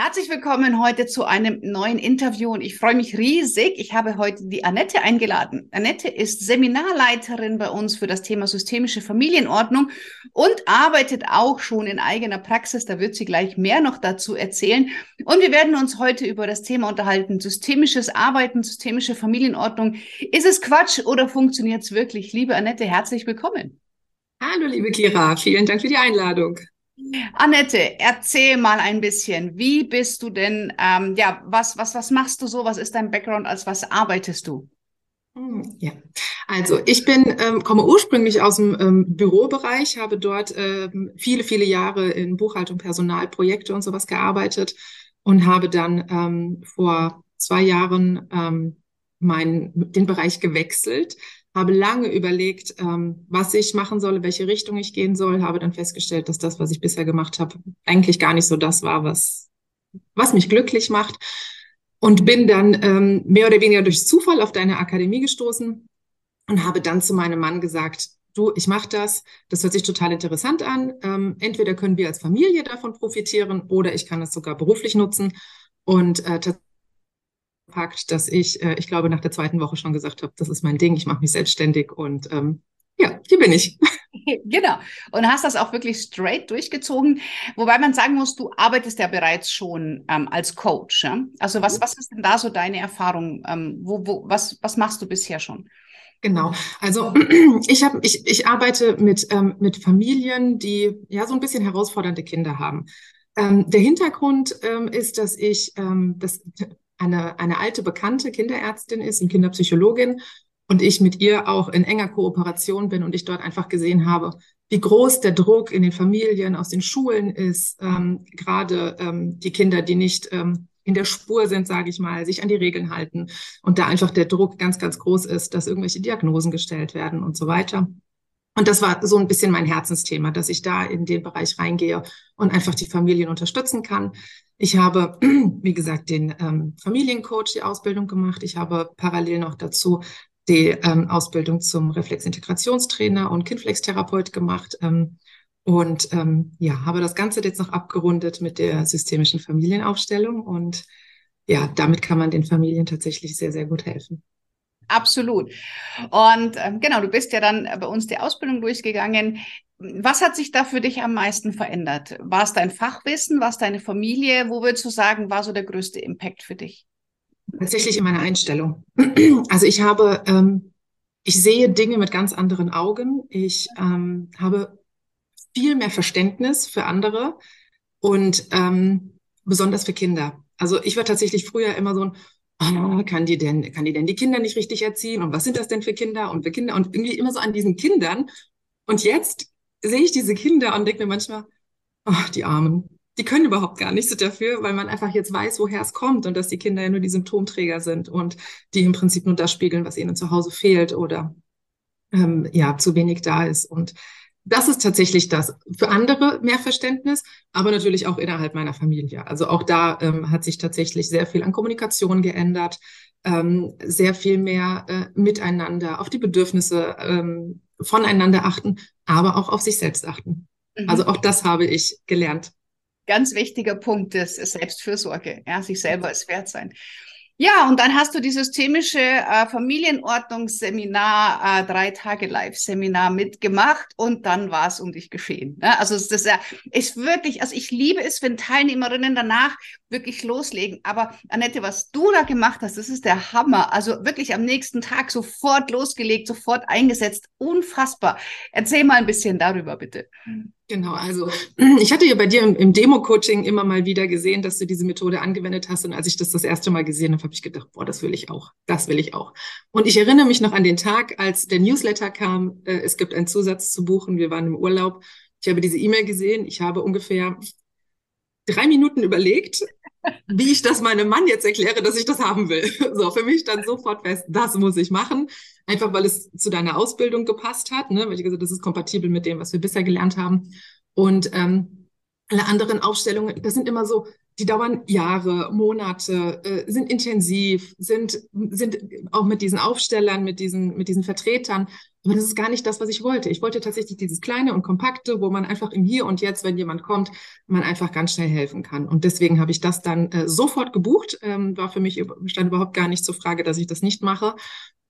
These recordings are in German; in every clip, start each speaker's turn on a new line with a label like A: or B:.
A: Herzlich willkommen heute zu einem neuen Interview und ich freue mich riesig. Ich habe heute die Annette eingeladen. Annette ist Seminarleiterin bei uns für das Thema systemische Familienordnung und arbeitet auch schon in eigener Praxis. Da wird sie gleich mehr noch dazu erzählen. Und wir werden uns heute über das Thema unterhalten. Systemisches Arbeiten, systemische Familienordnung. Ist es Quatsch oder funktioniert es wirklich? Liebe Annette, herzlich willkommen.
B: Hallo, liebe Kira. Vielen Dank für die Einladung.
A: Annette, erzähl mal ein bisschen. Wie bist du denn, ähm, ja, was, was, was machst du so? Was ist dein Background? Als was arbeitest du?
B: Hm, ja, also ich bin, ähm, komme ursprünglich aus dem ähm, Bürobereich, habe dort ähm, viele, viele Jahre in Buchhaltung, Personalprojekte und sowas gearbeitet und habe dann ähm, vor zwei Jahren ähm, mein, den Bereich gewechselt habe lange überlegt, ähm, was ich machen soll, welche Richtung ich gehen soll, habe dann festgestellt, dass das, was ich bisher gemacht habe, eigentlich gar nicht so das war, was, was mich glücklich macht. Und bin dann ähm, mehr oder weniger durch Zufall auf deine Akademie gestoßen und habe dann zu meinem Mann gesagt, du, ich mache das, das hört sich total interessant an. Ähm, entweder können wir als Familie davon profitieren oder ich kann es sogar beruflich nutzen. Und äh, gepackt, dass ich, äh, ich glaube, nach der zweiten Woche schon gesagt habe, das ist mein Ding, ich mache mich selbstständig und ähm, ja, hier bin ich.
A: Genau. Und hast das auch wirklich straight durchgezogen. Wobei man sagen muss, du arbeitest ja bereits schon ähm, als Coach. Ja? Also was, mhm. was ist denn da so deine Erfahrung? Ähm, wo, wo, was, was machst du bisher schon?
B: Genau. Also ich habe, ich, ich arbeite mit, ähm, mit Familien, die ja so ein bisschen herausfordernde Kinder haben. Ähm, der Hintergrund ähm, ist, dass ich ähm, das eine, eine alte bekannte Kinderärztin ist und Kinderpsychologin und ich mit ihr auch in enger Kooperation bin und ich dort einfach gesehen habe, wie groß der Druck in den Familien, aus den Schulen ist, ähm, gerade ähm, die Kinder, die nicht ähm, in der Spur sind, sage ich mal, sich an die Regeln halten und da einfach der Druck ganz, ganz groß ist, dass irgendwelche Diagnosen gestellt werden und so weiter. Und das war so ein bisschen mein Herzensthema, dass ich da in den Bereich reingehe und einfach die Familien unterstützen kann. Ich habe, wie gesagt, den ähm, Familiencoach, die Ausbildung gemacht. Ich habe parallel noch dazu die ähm, Ausbildung zum Reflexintegrationstrainer und Kindflex-Therapeut gemacht. Ähm, und ähm, ja, habe das Ganze jetzt noch abgerundet mit der systemischen Familienaufstellung. Und ja, damit kann man den Familien tatsächlich sehr, sehr gut helfen.
A: Absolut. Und ähm, genau, du bist ja dann bei uns die Ausbildung durchgegangen. Was hat sich da für dich am meisten verändert? War es dein Fachwissen? War es deine Familie? Wo würdest du sagen, war so der größte Impact für dich?
B: Tatsächlich in meiner Einstellung. Also ich habe, ähm, ich sehe Dinge mit ganz anderen Augen. Ich ähm, habe viel mehr Verständnis für andere und ähm, besonders für Kinder. Also ich war tatsächlich früher immer so ein, oh, kann die denn, kann die denn die Kinder nicht richtig erziehen? Und was sind das denn für Kinder? Und für Kinder und irgendwie immer so an diesen Kindern. Und jetzt sehe ich diese Kinder und denke mir manchmal, oh, die Armen, die können überhaupt gar nichts dafür, weil man einfach jetzt weiß, woher es kommt und dass die Kinder ja nur die Symptomträger sind und die im Prinzip nur das spiegeln, was ihnen zu Hause fehlt oder ähm, ja zu wenig da ist. Und das ist tatsächlich das. Für andere mehr Verständnis, aber natürlich auch innerhalb meiner Familie. Also auch da ähm, hat sich tatsächlich sehr viel an Kommunikation geändert, ähm, sehr viel mehr äh, miteinander auf die Bedürfnisse ähm, voneinander achten, aber auch auf sich selbst achten. Mhm. Also auch das habe ich gelernt.
A: Ganz wichtiger Punkt ist Selbstfürsorge, ja, sich selber es wert sein. Ja, und dann hast du die systemische äh, Familienordnungsseminar, äh, drei Tage Live-Seminar mitgemacht und dann war es um dich geschehen. Ne? Also das ist, ja, ist wirklich, also ich liebe es, wenn Teilnehmerinnen danach wirklich loslegen. Aber Annette, was du da gemacht hast, das ist der Hammer. Also wirklich am nächsten Tag sofort losgelegt, sofort eingesetzt. Unfassbar. Erzähl mal ein bisschen darüber, bitte.
B: Genau, also ich hatte ja bei dir im, im Demo-Coaching immer mal wieder gesehen, dass du diese Methode angewendet hast. Und als ich das das erste Mal gesehen habe, habe ich gedacht, boah, das will ich auch, das will ich auch. Und ich erinnere mich noch an den Tag, als der Newsletter kam, äh, es gibt einen Zusatz zu buchen, wir waren im Urlaub. Ich habe diese E-Mail gesehen, ich habe ungefähr drei Minuten überlegt wie ich das meinem Mann jetzt erkläre, dass ich das haben will. So, für mich stand sofort fest, das muss ich machen. Einfach weil es zu deiner Ausbildung gepasst hat, ne? weil ich gesagt das ist kompatibel mit dem, was wir bisher gelernt haben. Und ähm, alle anderen Aufstellungen, das sind immer so, die dauern Jahre, Monate, äh, sind intensiv, sind, sind auch mit diesen Aufstellern, mit diesen, mit diesen Vertretern. Aber das ist gar nicht das, was ich wollte. Ich wollte tatsächlich dieses kleine und kompakte, wo man einfach im Hier und Jetzt, wenn jemand kommt, man einfach ganz schnell helfen kann. Und deswegen habe ich das dann äh, sofort gebucht. Ähm, war für mich stand überhaupt gar nicht zur Frage, dass ich das nicht mache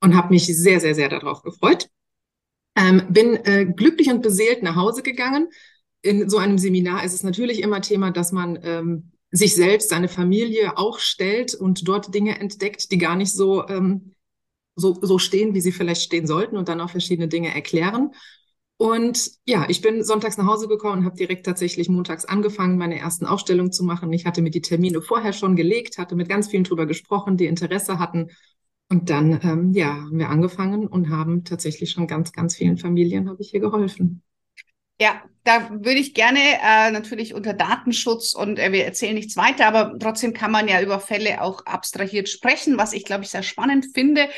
B: und habe mich sehr, sehr, sehr darauf gefreut. Ähm, bin äh, glücklich und beseelt nach Hause gegangen. In so einem Seminar ist es natürlich immer Thema, dass man ähm, sich selbst, seine Familie auch stellt und dort Dinge entdeckt, die gar nicht so, ähm, so, so stehen, wie sie vielleicht stehen sollten und dann auch verschiedene Dinge erklären. Und ja, ich bin sonntags nach Hause gekommen und habe direkt tatsächlich montags angefangen, meine ersten Aufstellungen zu machen. Ich hatte mir die Termine vorher schon gelegt, hatte mit ganz vielen drüber gesprochen, die Interesse hatten. Und dann, ähm, ja, haben wir angefangen und haben tatsächlich schon ganz, ganz vielen Familien habe ich hier geholfen.
A: Ja, da würde ich gerne äh, natürlich unter Datenschutz und äh, wir erzählen nichts weiter, aber trotzdem kann man ja über Fälle auch abstrahiert sprechen, was ich glaube ich sehr spannend finde.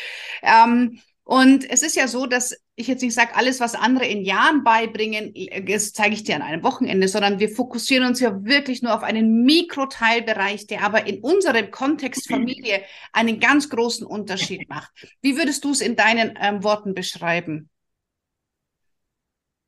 A: Ähm, und es ist ja so, dass ich jetzt nicht sage, alles, was andere in Jahren beibringen, das zeige ich dir an einem Wochenende, sondern wir fokussieren uns ja wirklich nur auf einen Mikroteilbereich, der aber in unserem Kontext Familie einen ganz großen Unterschied macht. Wie würdest du es in deinen ähm, Worten beschreiben?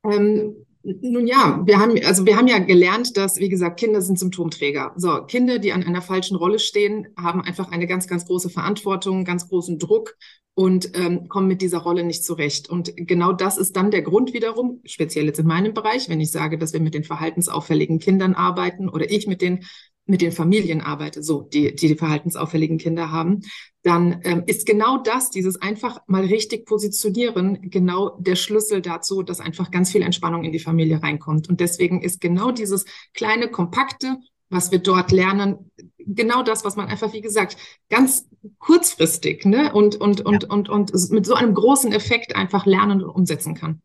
B: Ähm, nun ja, wir haben, also wir haben ja gelernt, dass, wie gesagt, Kinder sind Symptomträger. So, Kinder, die an einer falschen Rolle stehen, haben einfach eine ganz, ganz große Verantwortung, ganz großen Druck und ähm, kommen mit dieser Rolle nicht zurecht. Und genau das ist dann der Grund wiederum, speziell jetzt in meinem Bereich, wenn ich sage, dass wir mit den verhaltensauffälligen Kindern arbeiten oder ich mit den mit den Familien arbeite, so die, die, die verhaltensauffälligen Kinder haben, dann ähm, ist genau das, dieses einfach mal richtig positionieren, genau der Schlüssel dazu, dass einfach ganz viel Entspannung in die Familie reinkommt. Und deswegen ist genau dieses kleine, kompakte, was wir dort lernen, genau das, was man einfach, wie gesagt, ganz kurzfristig ne, und, und, und, ja. und, und, und mit so einem großen Effekt einfach lernen und umsetzen kann.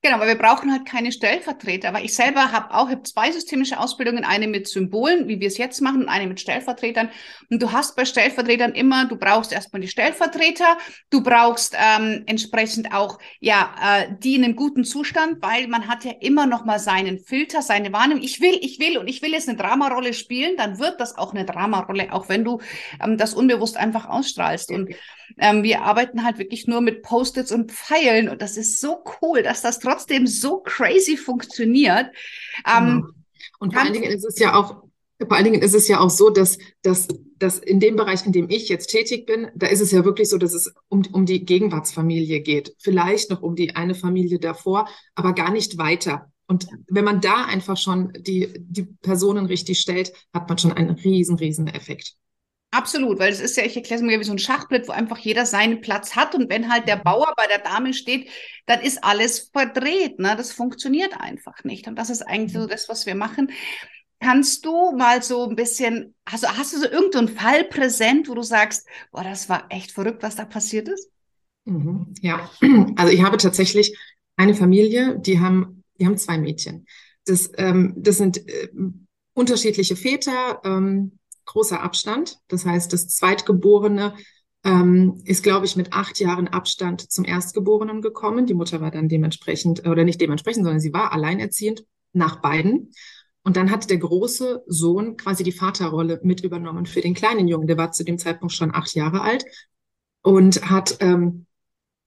A: Genau, weil wir brauchen halt keine Stellvertreter. Aber ich selber habe auch hab zwei systemische Ausbildungen, eine mit Symbolen, wie wir es jetzt machen, und eine mit Stellvertretern. Und du hast bei Stellvertretern immer, du brauchst erstmal die Stellvertreter, du brauchst ähm, entsprechend auch ja äh, die in einem guten Zustand, weil man hat ja immer noch mal seinen Filter, seine Wahrnehmung. Ich will, ich will und ich will jetzt eine Dramarolle spielen, dann wird das auch eine Dramarolle, auch wenn du ähm, das unbewusst einfach ausstrahlst. Und ähm, wir arbeiten halt wirklich nur mit Post-its und Pfeilen und das ist so cool, dass das trotzdem so crazy funktioniert.
B: Ähm, genau. Und vor allen Dingen ist es ja auch, vor allen Dingen ist es ja auch so, dass, dass, dass in dem Bereich, in dem ich jetzt tätig bin, da ist es ja wirklich so, dass es um, um die Gegenwartsfamilie geht. Vielleicht noch um die eine Familie davor, aber gar nicht weiter. Und wenn man da einfach schon die, die Personen richtig stellt, hat man schon einen riesen, riesen Effekt.
A: Absolut, weil es ist ja, ich erkläre es mir wie so ein Schachbrett, wo einfach jeder seinen Platz hat und wenn halt der mhm. Bauer bei der Dame steht, dann ist alles verdreht, ne? Das funktioniert einfach nicht und das ist eigentlich so mhm. das, was wir machen. Kannst du mal so ein bisschen, also hast du so irgendeinen Fall präsent, wo du sagst, boah, das war echt verrückt, was da passiert ist?
B: Mhm, ja, also ich habe tatsächlich eine Familie, die haben, die haben zwei Mädchen. Das, ähm, das sind äh, unterschiedliche Väter. Ähm, großer Abstand. Das heißt, das Zweitgeborene ähm, ist, glaube ich, mit acht Jahren Abstand zum Erstgeborenen gekommen. Die Mutter war dann dementsprechend, oder nicht dementsprechend, sondern sie war alleinerziehend nach beiden. Und dann hat der große Sohn quasi die Vaterrolle mit übernommen für den kleinen Jungen. Der war zu dem Zeitpunkt schon acht Jahre alt und hat, ähm,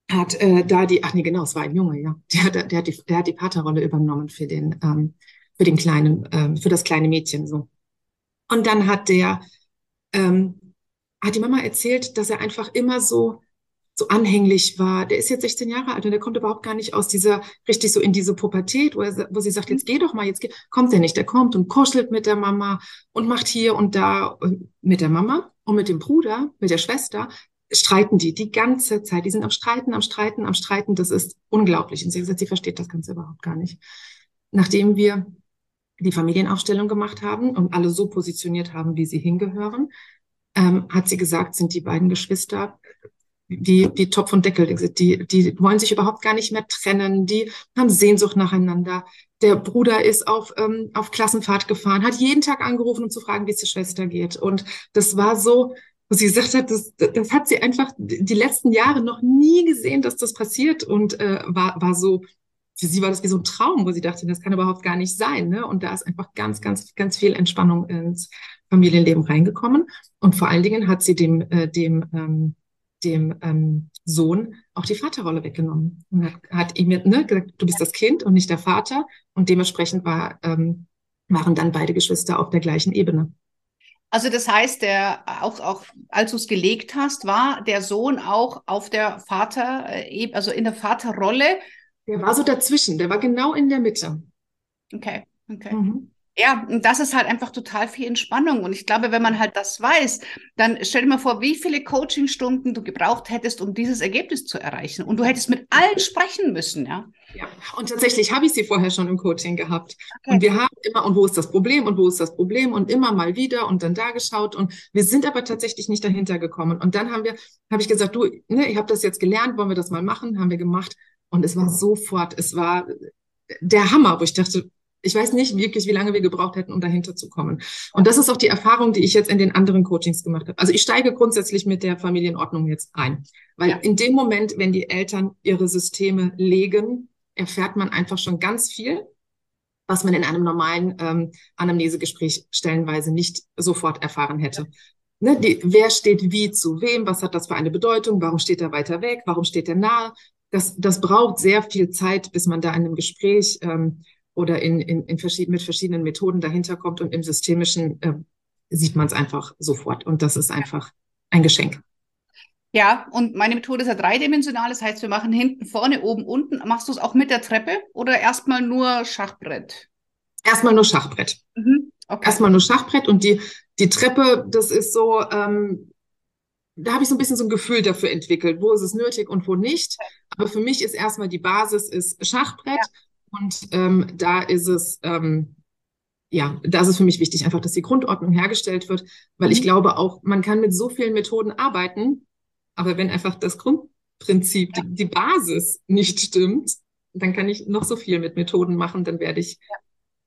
B: hat äh, da die, ach nee, genau, es war ein Junge, ja. Der hat, der hat die, der hat die Vaterrolle übernommen für den, ähm, für den kleinen, ähm, für das kleine Mädchen so. Und dann hat der, ähm, hat die Mama erzählt, dass er einfach immer so, so anhänglich war. Der ist jetzt 16 Jahre alt und der kommt überhaupt gar nicht aus dieser, richtig so in diese Pubertät, wo, er, wo sie sagt, jetzt geh doch mal, jetzt geh. Kommt er nicht, der kommt und kuschelt mit der Mama und macht hier und da mit der Mama und mit dem Bruder, mit der Schwester, streiten die die ganze Zeit. Die sind am Streiten, am Streiten, am Streiten. Das ist unglaublich. Und sie hat gesagt, sie versteht das Ganze überhaupt gar nicht. Nachdem wir die Familienaufstellung gemacht haben und alle so positioniert haben, wie sie hingehören, ähm, hat sie gesagt, sind die beiden Geschwister wie, wie Topf und Deckel. Die, die wollen sich überhaupt gar nicht mehr trennen, die haben Sehnsucht nacheinander. Der Bruder ist auf, ähm, auf Klassenfahrt gefahren, hat jeden Tag angerufen, um zu fragen, wie es der Schwester geht. Und das war so, was sie gesagt hat, das, das hat sie einfach die letzten Jahre noch nie gesehen, dass das passiert und äh, war, war so, für sie war das wie so ein Traum, wo sie dachte, das kann überhaupt gar nicht sein. Ne? Und da ist einfach ganz, ganz, ganz viel Entspannung ins Familienleben reingekommen. Und vor allen Dingen hat sie dem, äh, dem ähm, dem ähm, Sohn auch die Vaterrolle weggenommen und hat, hat ihm ne, gesagt, du bist das Kind und nicht der Vater. Und dementsprechend war, ähm, waren dann beide Geschwister auf der gleichen Ebene.
A: Also das heißt, der auch, auch als du es gelegt hast, war der Sohn auch auf der Vater, äh, also in der Vaterrolle.
B: Der war so dazwischen, der war genau in der Mitte.
A: Okay, okay. Mhm. Ja, und das ist halt einfach total viel Entspannung. Und ich glaube, wenn man halt das weiß, dann stell dir mal vor, wie viele Coachingstunden du gebraucht hättest, um dieses Ergebnis zu erreichen. Und du hättest mit allen sprechen müssen, ja.
B: Ja, und tatsächlich habe ich sie vorher schon im Coaching gehabt. Okay. Und wir haben immer, und wo ist das Problem und wo ist das Problem und immer mal wieder und dann da geschaut. Und wir sind aber tatsächlich nicht dahinter gekommen. Und dann haben wir, habe ich gesagt, du, ne, ich habe das jetzt gelernt, wollen wir das mal machen? Haben wir gemacht. Und es war sofort, es war der Hammer, wo ich dachte, ich weiß nicht wirklich, wie lange wir gebraucht hätten, um dahinter zu kommen. Und das ist auch die Erfahrung, die ich jetzt in den anderen Coachings gemacht habe. Also ich steige grundsätzlich mit der Familienordnung jetzt ein, weil in dem Moment, wenn die Eltern ihre Systeme legen, erfährt man einfach schon ganz viel, was man in einem normalen ähm, Anamnesegespräch stellenweise nicht sofort erfahren hätte. Ne, die, wer steht wie zu wem? Was hat das für eine Bedeutung? Warum steht er weiter weg? Warum steht er nahe? Das, das braucht sehr viel Zeit, bis man da in einem Gespräch ähm, oder in, in, in verschieden, mit verschiedenen Methoden dahinter kommt und im Systemischen äh, sieht man es einfach sofort. Und das ist einfach ein Geschenk.
A: Ja, und meine Methode ist ja dreidimensional. Das heißt, wir machen hinten, vorne, oben, unten. Machst du es auch mit der Treppe oder erstmal nur Schachbrett?
B: Erstmal nur Schachbrett. Mhm. Okay. Erstmal nur Schachbrett und die, die Treppe, das ist so, ähm, da habe ich so ein bisschen so ein Gefühl dafür entwickelt, wo ist es nötig und wo nicht. Aber für mich ist erstmal die Basis ist Schachbrett ja. Und ähm, da ist es, ähm, ja, da ist es für mich wichtig, einfach, dass die Grundordnung hergestellt wird, weil mhm. ich glaube auch, man kann mit so vielen Methoden arbeiten, aber wenn einfach das Grundprinzip, ja. die, die, Basis nicht stimmt, dann kann ich noch so viel mit Methoden machen, dann werde ich,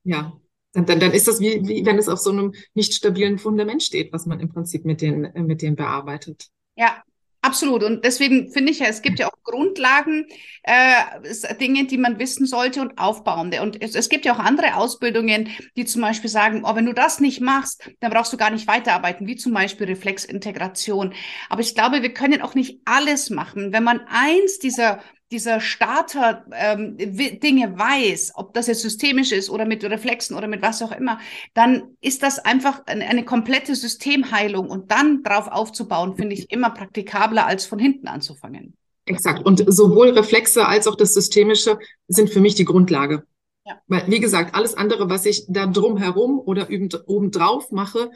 B: ja, ja dann, dann, ist das wie, wie wenn es auf so einem nicht stabilen Fundament steht, was man im Prinzip mit den, mit denen bearbeitet.
A: Ja, Absolut. Und deswegen finde ich ja, es gibt ja auch Grundlagen, äh, Dinge, die man wissen sollte und aufbauen. Und es, es, gibt ja auch andere Ausbildungen, die zum Beispiel sagen, oh, wenn du das nicht machst, dann brauchst du gar nicht weiterarbeiten, wie zum Beispiel Reflexintegration. Aber ich glaube, wir können auch nicht alles machen. Wenn man eins dieser dieser Starter ähm, Dinge weiß, ob das jetzt systemisch ist oder mit Reflexen oder mit was auch immer, dann ist das einfach eine, eine komplette Systemheilung und dann drauf aufzubauen, finde ich immer praktikabler, als von hinten anzufangen.
B: Exakt. Und sowohl Reflexe als auch das Systemische sind für mich die Grundlage. Ja. Weil, wie gesagt, alles andere, was ich da drumherum oder obendrauf mache,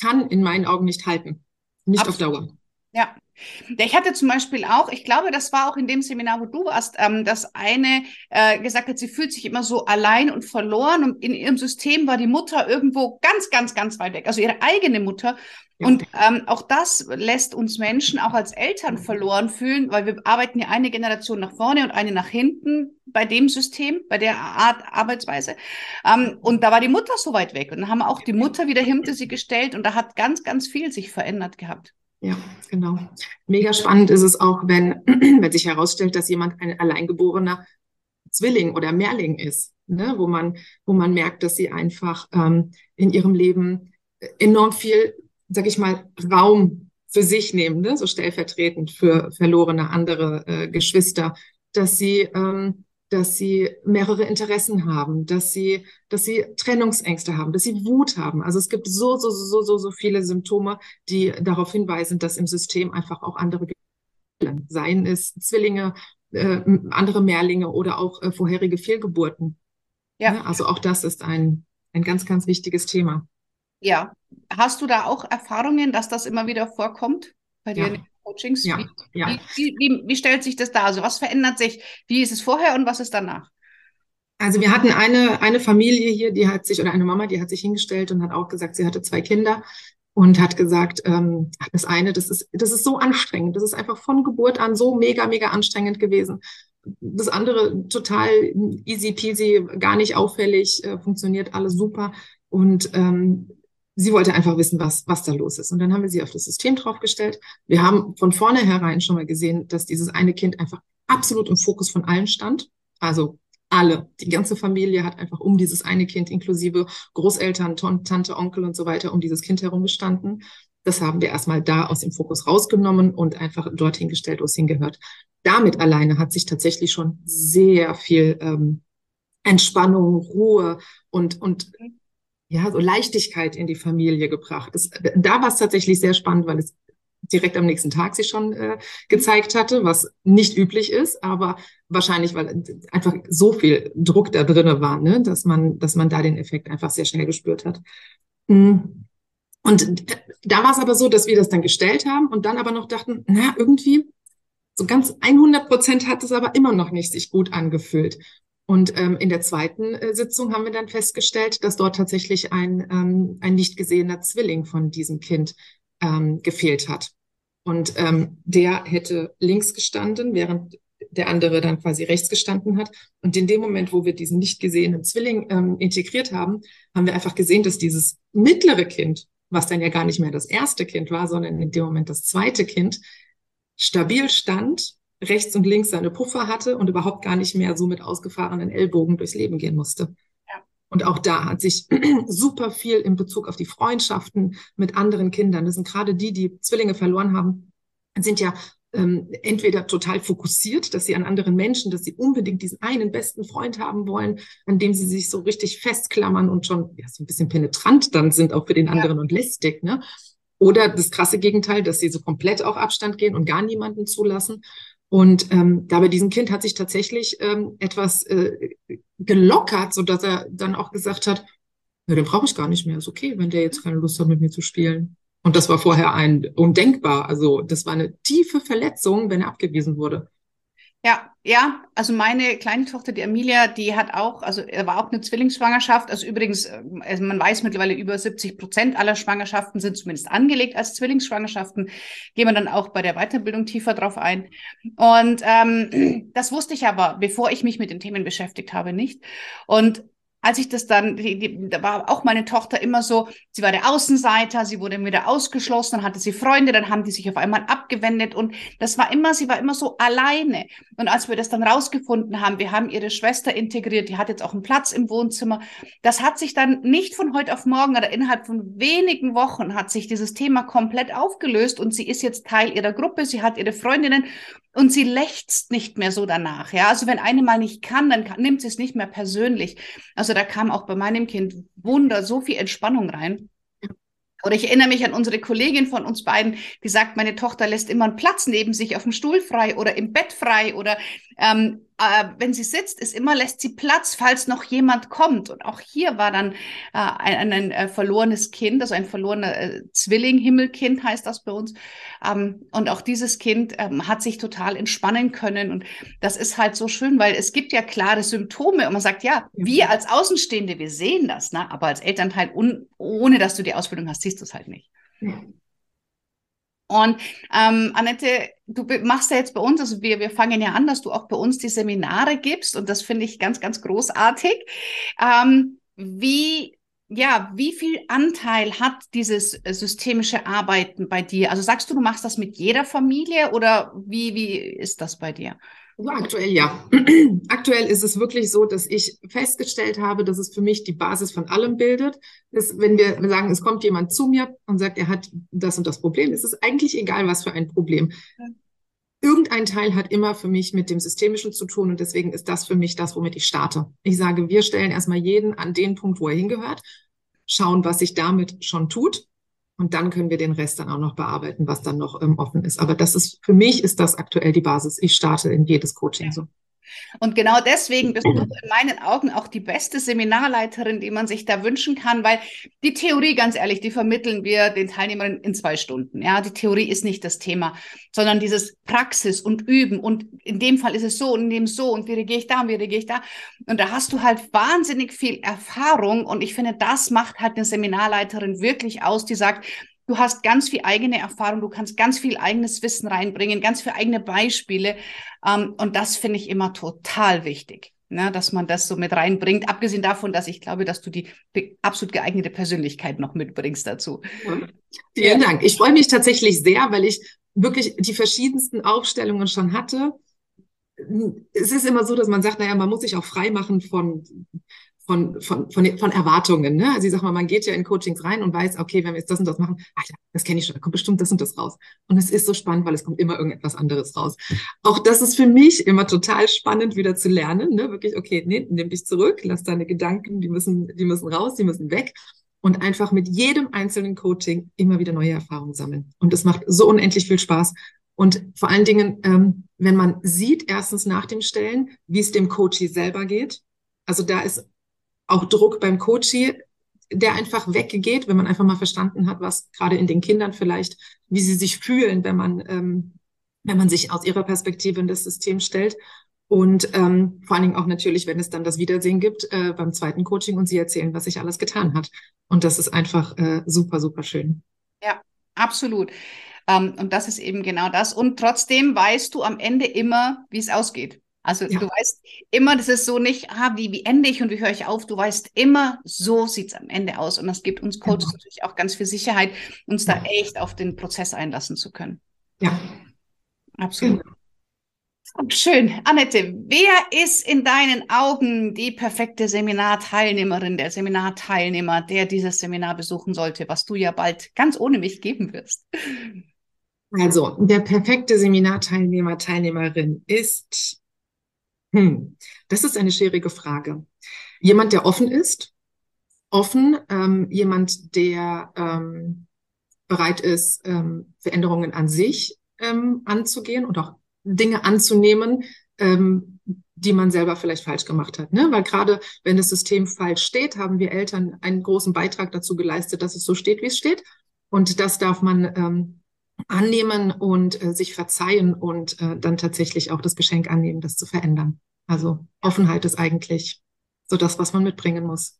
B: kann in meinen Augen nicht halten. Nicht Absolut. auf Dauer.
A: Ja, ich hatte zum Beispiel auch, ich glaube, das war auch in dem Seminar, wo du warst, ähm, dass eine äh, gesagt hat, sie fühlt sich immer so allein und verloren und in ihrem System war die Mutter irgendwo ganz, ganz, ganz weit weg, also ihre eigene Mutter. Ja. Und ähm, auch das lässt uns Menschen auch als Eltern verloren fühlen, weil wir arbeiten ja eine Generation nach vorne und eine nach hinten bei dem System, bei der Art Arbeitsweise. Ähm, und da war die Mutter so weit weg und dann haben wir auch die Mutter wieder hinter sie gestellt und da hat ganz, ganz viel sich verändert gehabt.
B: Ja, genau. Mega spannend ist es auch, wenn, wenn sich herausstellt, dass jemand ein alleingeborener Zwilling oder Mehrling ist, ne? wo, man, wo man merkt, dass sie einfach ähm, in ihrem Leben enorm viel, sag ich mal, Raum für sich nehmen, ne? so stellvertretend für verlorene andere äh, Geschwister, dass sie ähm, dass sie mehrere Interessen haben, dass sie, dass sie Trennungsängste haben, dass sie Wut haben. Also es gibt so, so, so, so, so viele Symptome, die darauf hinweisen, dass im System einfach auch andere seien es Zwillinge, äh, andere Mehrlinge oder auch äh, vorherige Fehlgeburten. Ja. ja. Also auch das ist ein, ein ganz, ganz wichtiges Thema.
A: Ja. Hast du da auch Erfahrungen, dass das immer wieder vorkommt bei dir? Ja. Coachings. Ja, wie, ja. Wie, wie, wie, stellt sich das dar? Also was verändert sich? Wie ist es vorher und was ist danach?
B: Also wir hatten eine, eine Familie hier, die hat sich, oder eine Mama, die hat sich hingestellt und hat auch gesagt, sie hatte zwei Kinder. und hat gesagt, ähm, das eine, das ist, das ist so anstrengend, das ist einfach von Geburt an so mega, mega anstrengend gewesen. Das andere total easy peasy, gar nicht auffällig, äh, funktioniert alles super. Und ähm, sie wollte einfach wissen, was, was da los ist. Und dann haben wir sie auf das System draufgestellt. Wir haben von vornherein schon mal gesehen, dass dieses eine Kind einfach absolut im Fokus von allen stand. Also alle, die ganze Familie hat einfach um dieses eine Kind inklusive Großeltern, Tante, Onkel und so weiter um dieses Kind herum gestanden. Das haben wir erstmal da aus dem Fokus rausgenommen und einfach dorthin gestellt, wo es hingehört. Damit alleine hat sich tatsächlich schon sehr viel ähm, Entspannung, Ruhe und, und ja, so Leichtigkeit in die Familie gebracht. Das, da war es tatsächlich sehr spannend, weil es direkt am nächsten Tag sich schon äh, gezeigt hatte, was nicht üblich ist, aber wahrscheinlich, weil einfach so viel Druck da drinne war, ne, dass man, dass man da den Effekt einfach sehr schnell gespürt hat. Mm. Und da war es aber so, dass wir das dann gestellt haben und dann aber noch dachten, na, irgendwie so ganz 100 Prozent hat es aber immer noch nicht sich gut angefühlt. Und ähm, in der zweiten äh, Sitzung haben wir dann festgestellt, dass dort tatsächlich ein, ähm, ein nicht gesehener Zwilling von diesem Kind ähm, gefehlt hat. Und ähm, der hätte links gestanden, während der andere dann quasi rechts gestanden hat. Und in dem Moment, wo wir diesen nicht gesehenen Zwilling ähm, integriert haben, haben wir einfach gesehen, dass dieses mittlere Kind, was dann ja gar nicht mehr das erste Kind war, sondern in dem Moment das zweite Kind, stabil stand, rechts und links seine Puffer hatte und überhaupt gar nicht mehr so mit ausgefahrenen Ellbogen durchs Leben gehen musste. Und auch da hat sich super viel in Bezug auf die Freundschaften mit anderen Kindern, das sind gerade die, die Zwillinge verloren haben, sind ja ähm, entweder total fokussiert, dass sie an anderen Menschen, dass sie unbedingt diesen einen besten Freund haben wollen, an dem sie sich so richtig festklammern und schon ja, so ein bisschen penetrant dann sind, auch für den anderen ja. und lästig. Ne? Oder das krasse Gegenteil, dass sie so komplett auf Abstand gehen und gar niemanden zulassen. Und ähm, da bei diesem Kind hat sich tatsächlich ähm, etwas äh, gelockert, so dass er dann auch gesagt hat, ja, den brauche ich gar nicht mehr. Ist okay, wenn der jetzt keine Lust hat, mit mir zu spielen. Und das war vorher ein undenkbar. Also das war eine tiefe Verletzung, wenn er abgewiesen wurde.
A: Ja, ja, also meine kleine Tochter, die Emilia, die hat auch, also war auch eine Zwillingsschwangerschaft. Also übrigens, äh, also man weiß mittlerweile über 70 Prozent aller Schwangerschaften sind zumindest angelegt als Zwillingsschwangerschaften. Gehen wir dann auch bei der Weiterbildung tiefer drauf ein. Und ähm, das wusste ich aber, bevor ich mich mit den Themen beschäftigt habe, nicht. Und als ich das dann, die, die, da war auch meine Tochter immer so, sie war der Außenseiter, sie wurde wieder ausgeschlossen, dann hatte sie Freunde, dann haben die sich auf einmal abgewendet und das war immer, sie war immer so alleine. Und als wir das dann rausgefunden haben, wir haben ihre Schwester integriert, die hat jetzt auch einen Platz im Wohnzimmer, das hat sich dann nicht von heute auf morgen oder innerhalb von wenigen Wochen hat sich dieses Thema komplett aufgelöst und sie ist jetzt Teil ihrer Gruppe, sie hat ihre Freundinnen und sie lechzt nicht mehr so danach. Ja, also wenn eine mal nicht kann, dann kann, nimmt sie es nicht mehr persönlich. Also da kam auch bei meinem Kind Wunder, so viel Entspannung rein. Oder ich erinnere mich an unsere Kollegin von uns beiden, die sagt, meine Tochter lässt immer einen Platz neben sich auf dem Stuhl frei oder im Bett frei oder ähm, äh, wenn sie sitzt, ist immer, lässt sie Platz, falls noch jemand kommt. Und auch hier war dann äh, ein, ein äh, verlorenes Kind, also ein verlorener äh, Zwilling, Himmelkind heißt das bei uns. Ähm, und auch dieses Kind ähm, hat sich total entspannen können. Und das ist halt so schön, weil es gibt ja klare Symptome und man sagt, ja, wir als Außenstehende, wir sehen das, ne? aber als Elternteil, ohne dass du die Ausbildung hast, siehst du es halt nicht. Ja. Und ähm, Annette, du machst ja jetzt bei uns, also wir, wir fangen ja an, dass du auch bei uns die Seminare gibst und das finde ich ganz, ganz großartig. Ähm, wie, ja, wie viel Anteil hat dieses systemische Arbeiten bei dir? Also sagst du, du machst das mit jeder Familie oder wie, wie ist das bei dir?
B: Ja, aktuell ja. aktuell ist es wirklich so, dass ich festgestellt habe, dass es für mich die Basis von allem bildet. Dass, wenn wir sagen, es kommt jemand zu mir und sagt, er hat das und das Problem, ist es eigentlich egal, was für ein Problem. Irgendein Teil hat immer für mich mit dem Systemischen zu tun und deswegen ist das für mich das, womit ich starte. Ich sage, wir stellen erstmal jeden an den Punkt, wo er hingehört, schauen, was sich damit schon tut und dann können wir den Rest dann auch noch bearbeiten, was dann noch ähm, offen ist. Aber das ist, für mich ist das aktuell die Basis. Ich starte in jedes Coaching so.
A: Und genau deswegen bist du in meinen Augen auch die beste Seminarleiterin, die man sich da wünschen kann, weil die Theorie, ganz ehrlich, die vermitteln wir den Teilnehmern in zwei Stunden. Ja, die Theorie ist nicht das Thema, sondern dieses Praxis und Üben. Und in dem Fall ist es so und in dem so und wie reagiere ich da und wie reagiere ich da. Und da hast du halt wahnsinnig viel Erfahrung. Und ich finde, das macht halt eine Seminarleiterin wirklich aus, die sagt, du hast ganz viel eigene Erfahrung, du kannst ganz viel eigenes Wissen reinbringen, ganz viele eigene Beispiele. Ähm, und das finde ich immer total wichtig. Ne, dass man das so mit reinbringt, abgesehen davon, dass ich glaube, dass du die absolut geeignete Persönlichkeit noch mitbringst dazu.
B: Ja. Vielen Dank. Ich freue mich tatsächlich sehr, weil ich wirklich die verschiedensten Aufstellungen schon hatte. Es ist immer so, dass man sagt, naja, man muss sich auch frei machen von von, von, von, von Erwartungen. Ne? Also ich sag mal, man geht ja in Coachings rein und weiß, okay, wenn wir jetzt das und das machen, ach ja, das kenne ich schon, da kommt bestimmt das und das raus. Und es ist so spannend, weil es kommt immer irgendetwas anderes raus. Auch das ist für mich immer total spannend, wieder zu lernen. Ne? Wirklich, okay, nee, nimm dich zurück, lass deine Gedanken, die müssen, die müssen raus, die müssen weg. Und einfach mit jedem einzelnen Coaching immer wieder neue Erfahrungen sammeln. Und es macht so unendlich viel Spaß. Und vor allen Dingen, ähm, wenn man sieht, erstens nach dem Stellen, wie es dem Coachie selber geht. Also da ist auch Druck beim Coachie, der einfach weggeht, wenn man einfach mal verstanden hat, was gerade in den Kindern vielleicht, wie sie sich fühlen, wenn man, ähm, wenn man sich aus ihrer Perspektive in das System stellt. Und ähm, vor allen Dingen auch natürlich, wenn es dann das Wiedersehen gibt äh, beim zweiten Coaching und sie erzählen, was sich alles getan hat. Und das ist einfach äh, super, super schön.
A: Ja, absolut. Ähm, und das ist eben genau das. Und trotzdem weißt du am Ende immer, wie es ausgeht. Also ja. du weißt immer, das ist so nicht, ah, wie, wie ende ich und wie höre ich auf. Du weißt immer, so sieht es am Ende aus. Und das gibt uns Coaches genau. natürlich auch ganz viel Sicherheit, uns da echt auf den Prozess einlassen zu können.
B: Ja.
A: Absolut. Genau. Schön. Annette, wer ist in deinen Augen die perfekte Seminarteilnehmerin, der Seminarteilnehmer, der dieses Seminar besuchen sollte, was du ja bald ganz ohne mich geben wirst?
B: Also, der perfekte Seminarteilnehmer, Teilnehmerin ist hm, das ist eine schwierige Frage. Jemand, der offen ist, offen, ähm, jemand, der ähm, bereit ist, ähm, Veränderungen an sich ähm, anzugehen und auch Dinge anzunehmen, ähm, die man selber vielleicht falsch gemacht hat. Ne? Weil gerade wenn das System falsch steht, haben wir Eltern einen großen Beitrag dazu geleistet, dass es so steht, wie es steht. Und das darf man ähm, annehmen und äh, sich verzeihen und äh, dann tatsächlich auch das Geschenk annehmen, das zu verändern. Also Offenheit ist eigentlich so das, was man mitbringen muss.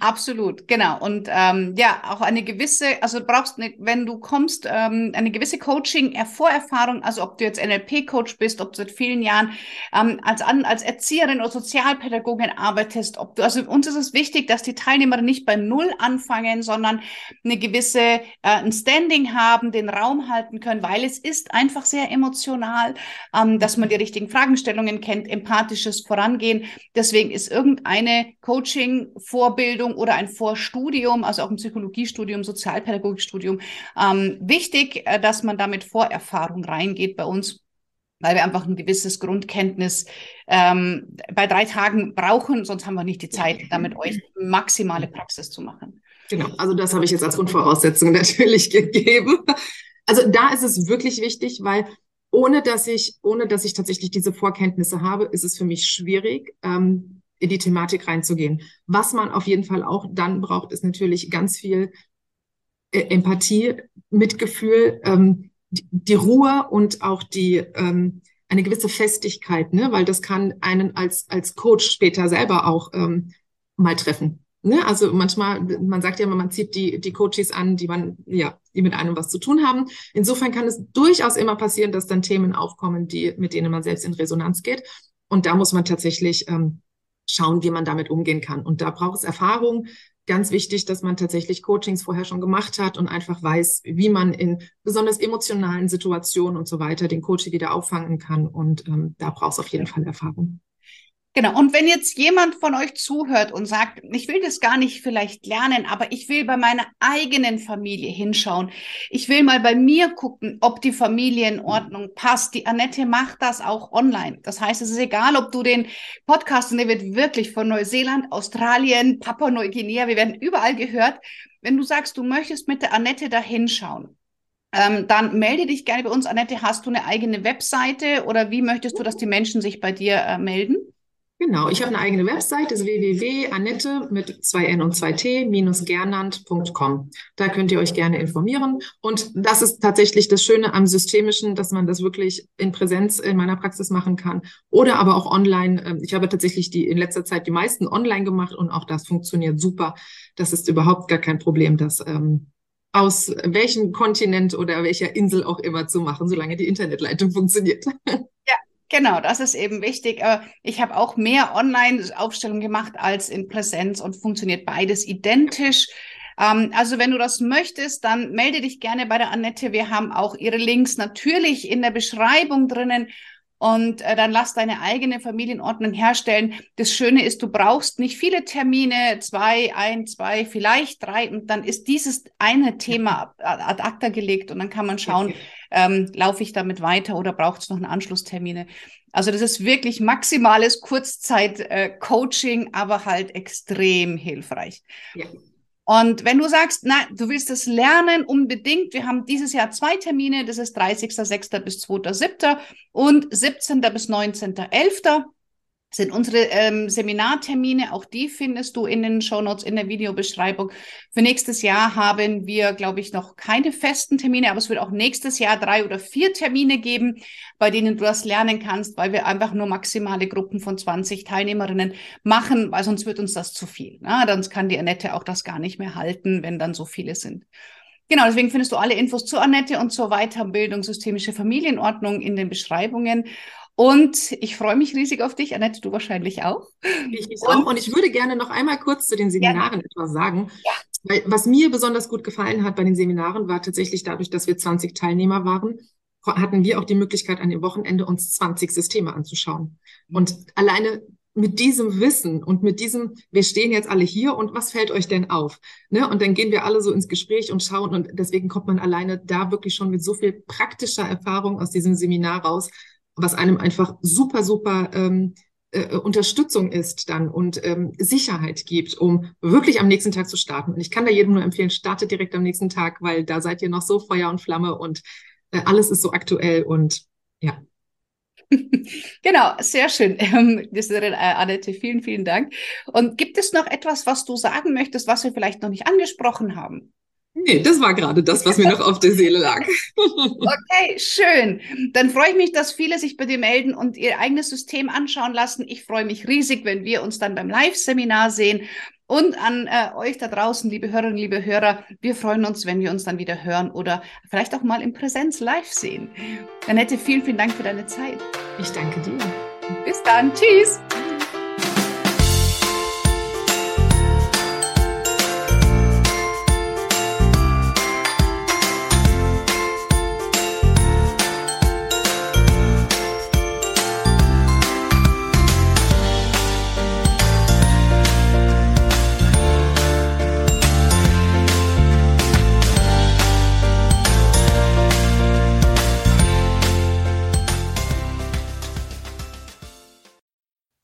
A: Absolut, genau. Und ähm, ja, auch eine gewisse, also du brauchst, eine, wenn du kommst, ähm, eine gewisse Coaching-Vorerfahrung, also ob du jetzt NLP-Coach bist, ob du seit vielen Jahren ähm, als, an, als Erzieherin oder Sozialpädagogin arbeitest, ob du, also uns ist es wichtig, dass die Teilnehmer nicht bei Null anfangen, sondern eine gewisse, äh, ein Standing haben, den Raum halten können, weil es ist einfach sehr emotional, ähm, dass man die richtigen Fragestellungen kennt, empathisches Vorangehen. Deswegen ist irgendeine Coaching-Vor Vorbildung oder ein Vorstudium, also auch ein Psychologiestudium, Sozialpädagogikstudium, ähm, wichtig, äh, dass man da mit Vorerfahrung reingeht bei uns weil wir einfach ein gewisses Grundkenntnis ähm, bei drei Tagen brauchen, sonst haben wir nicht die Zeit, damit euch maximale Praxis zu machen.
B: Genau, also das habe ich jetzt als Grundvoraussetzung natürlich gegeben. Also da ist es wirklich wichtig, weil ohne dass ich, ohne dass ich tatsächlich diese Vorkenntnisse habe, ist es für mich schwierig, ähm, in die Thematik reinzugehen. Was man auf jeden Fall auch dann braucht, ist natürlich ganz viel äh, Empathie, Mitgefühl, ähm, die, die, Ruhe und auch die ähm, eine gewisse Festigkeit, ne? weil das kann einen als als Coach später selber auch ähm, mal treffen. Ne? Also manchmal, man sagt ja immer, man zieht die die Coaches an, die man ja, die mit einem was zu tun haben. Insofern kann es durchaus immer passieren, dass dann Themen aufkommen, die mit denen man selbst in Resonanz geht. Und da muss man tatsächlich ähm, schauen, wie man damit umgehen kann. Und da braucht es Erfahrung. Ganz wichtig, dass man tatsächlich Coachings vorher schon gemacht hat und einfach weiß, wie man in besonders emotionalen Situationen und so weiter den Coaching wieder auffangen kann. Und ähm, da braucht es auf jeden Fall Erfahrung.
A: Genau. Und wenn jetzt jemand von euch zuhört und sagt, ich will das gar nicht vielleicht lernen, aber ich will bei meiner eigenen Familie hinschauen. Ich will mal bei mir gucken, ob die Familie in Ordnung passt. Die Annette macht das auch online. Das heißt, es ist egal, ob du den Podcast, und der wird wirklich von Neuseeland, Australien, Papua Neuguinea, wir werden überall gehört. Wenn du sagst, du möchtest mit der Annette da hinschauen, ähm, dann melde dich gerne bei uns. Annette, hast du eine eigene Webseite oder wie möchtest du, dass die Menschen sich bei dir äh, melden?
B: Genau, ich habe eine eigene Website, das ist www.annette mit zwei N und zwei T minus gernand.com. Da könnt ihr euch gerne informieren. Und das ist tatsächlich das Schöne am Systemischen, dass man das wirklich in Präsenz in meiner Praxis machen kann oder aber auch online. Ähm, ich habe tatsächlich die in letzter Zeit die meisten online gemacht und auch das funktioniert super. Das ist überhaupt gar kein Problem, das ähm, aus welchem Kontinent oder welcher Insel auch immer zu machen, solange die Internetleitung funktioniert.
A: Genau, das ist eben wichtig. Ich habe auch mehr Online-Aufstellungen gemacht als in Präsenz und funktioniert beides identisch. Ähm, also wenn du das möchtest, dann melde dich gerne bei der Annette. Wir haben auch ihre Links natürlich in der Beschreibung drinnen und äh, dann lass deine eigene Familienordnung herstellen. Das Schöne ist, du brauchst nicht viele Termine, zwei, ein, zwei, vielleicht drei und dann ist dieses eine Thema ad acta gelegt und dann kann man schauen, ähm, laufe ich damit weiter oder braucht es noch einen Anschlusstermine. Also das ist wirklich maximales Kurzzeit-Coaching, äh, aber halt extrem hilfreich. Ja. Und wenn du sagst, na, du willst das lernen unbedingt, wir haben dieses Jahr zwei Termine, das ist 30.06. bis 2.07. und 17. bis 19.11 sind unsere ähm, Seminartermine. Auch die findest du in den Shownotes, in der Videobeschreibung. Für nächstes Jahr haben wir, glaube ich, noch keine festen Termine, aber es wird auch nächstes Jahr drei oder vier Termine geben, bei denen du das lernen kannst, weil wir einfach nur maximale Gruppen von 20 Teilnehmerinnen machen, weil sonst wird uns das zu viel. Ne? Sonst kann die Annette auch das gar nicht mehr halten, wenn dann so viele sind. Genau, deswegen findest du alle Infos zu Annette und zur Weiterbildung Systemische Familienordnung in den Beschreibungen. Und ich freue mich riesig auf dich, Annette, du wahrscheinlich auch.
B: Ich, ich auch. Und ich würde gerne noch einmal kurz zu den Seminaren ja. etwas sagen. Ja. Weil, was mir besonders gut gefallen hat bei den Seminaren, war tatsächlich dadurch, dass wir 20 Teilnehmer waren, hatten wir auch die Möglichkeit, an dem Wochenende uns 20 Systeme anzuschauen. Und alleine mit diesem Wissen und mit diesem, wir stehen jetzt alle hier und was fällt euch denn auf? Ne? Und dann gehen wir alle so ins Gespräch und schauen und deswegen kommt man alleine da wirklich schon mit so viel praktischer Erfahrung aus diesem Seminar raus, was einem einfach super, super ähm, äh, Unterstützung ist dann und ähm, Sicherheit gibt, um wirklich am nächsten Tag zu starten. Und ich kann da jedem nur empfehlen, startet direkt am nächsten Tag, weil da seid ihr noch so Feuer und Flamme und äh, alles ist so aktuell und ja.
A: Genau, sehr schön. Ähm, das ist, äh, Annette, vielen, vielen Dank. Und gibt es noch etwas, was du sagen möchtest, was wir vielleicht noch nicht angesprochen haben?
B: Nee, das war gerade das, was mir noch auf der Seele lag.
A: okay, schön. Dann freue ich mich, dass viele sich bei dir melden und ihr eigenes System anschauen lassen. Ich freue mich riesig, wenn wir uns dann beim Live-Seminar sehen. Und an äh, euch da draußen, liebe Hörerinnen, liebe Hörer, wir freuen uns, wenn wir uns dann wieder hören oder vielleicht auch mal in Präsenz live sehen. Annette, vielen, vielen Dank für deine Zeit.
B: Ich danke dir.
A: Bis dann. Tschüss.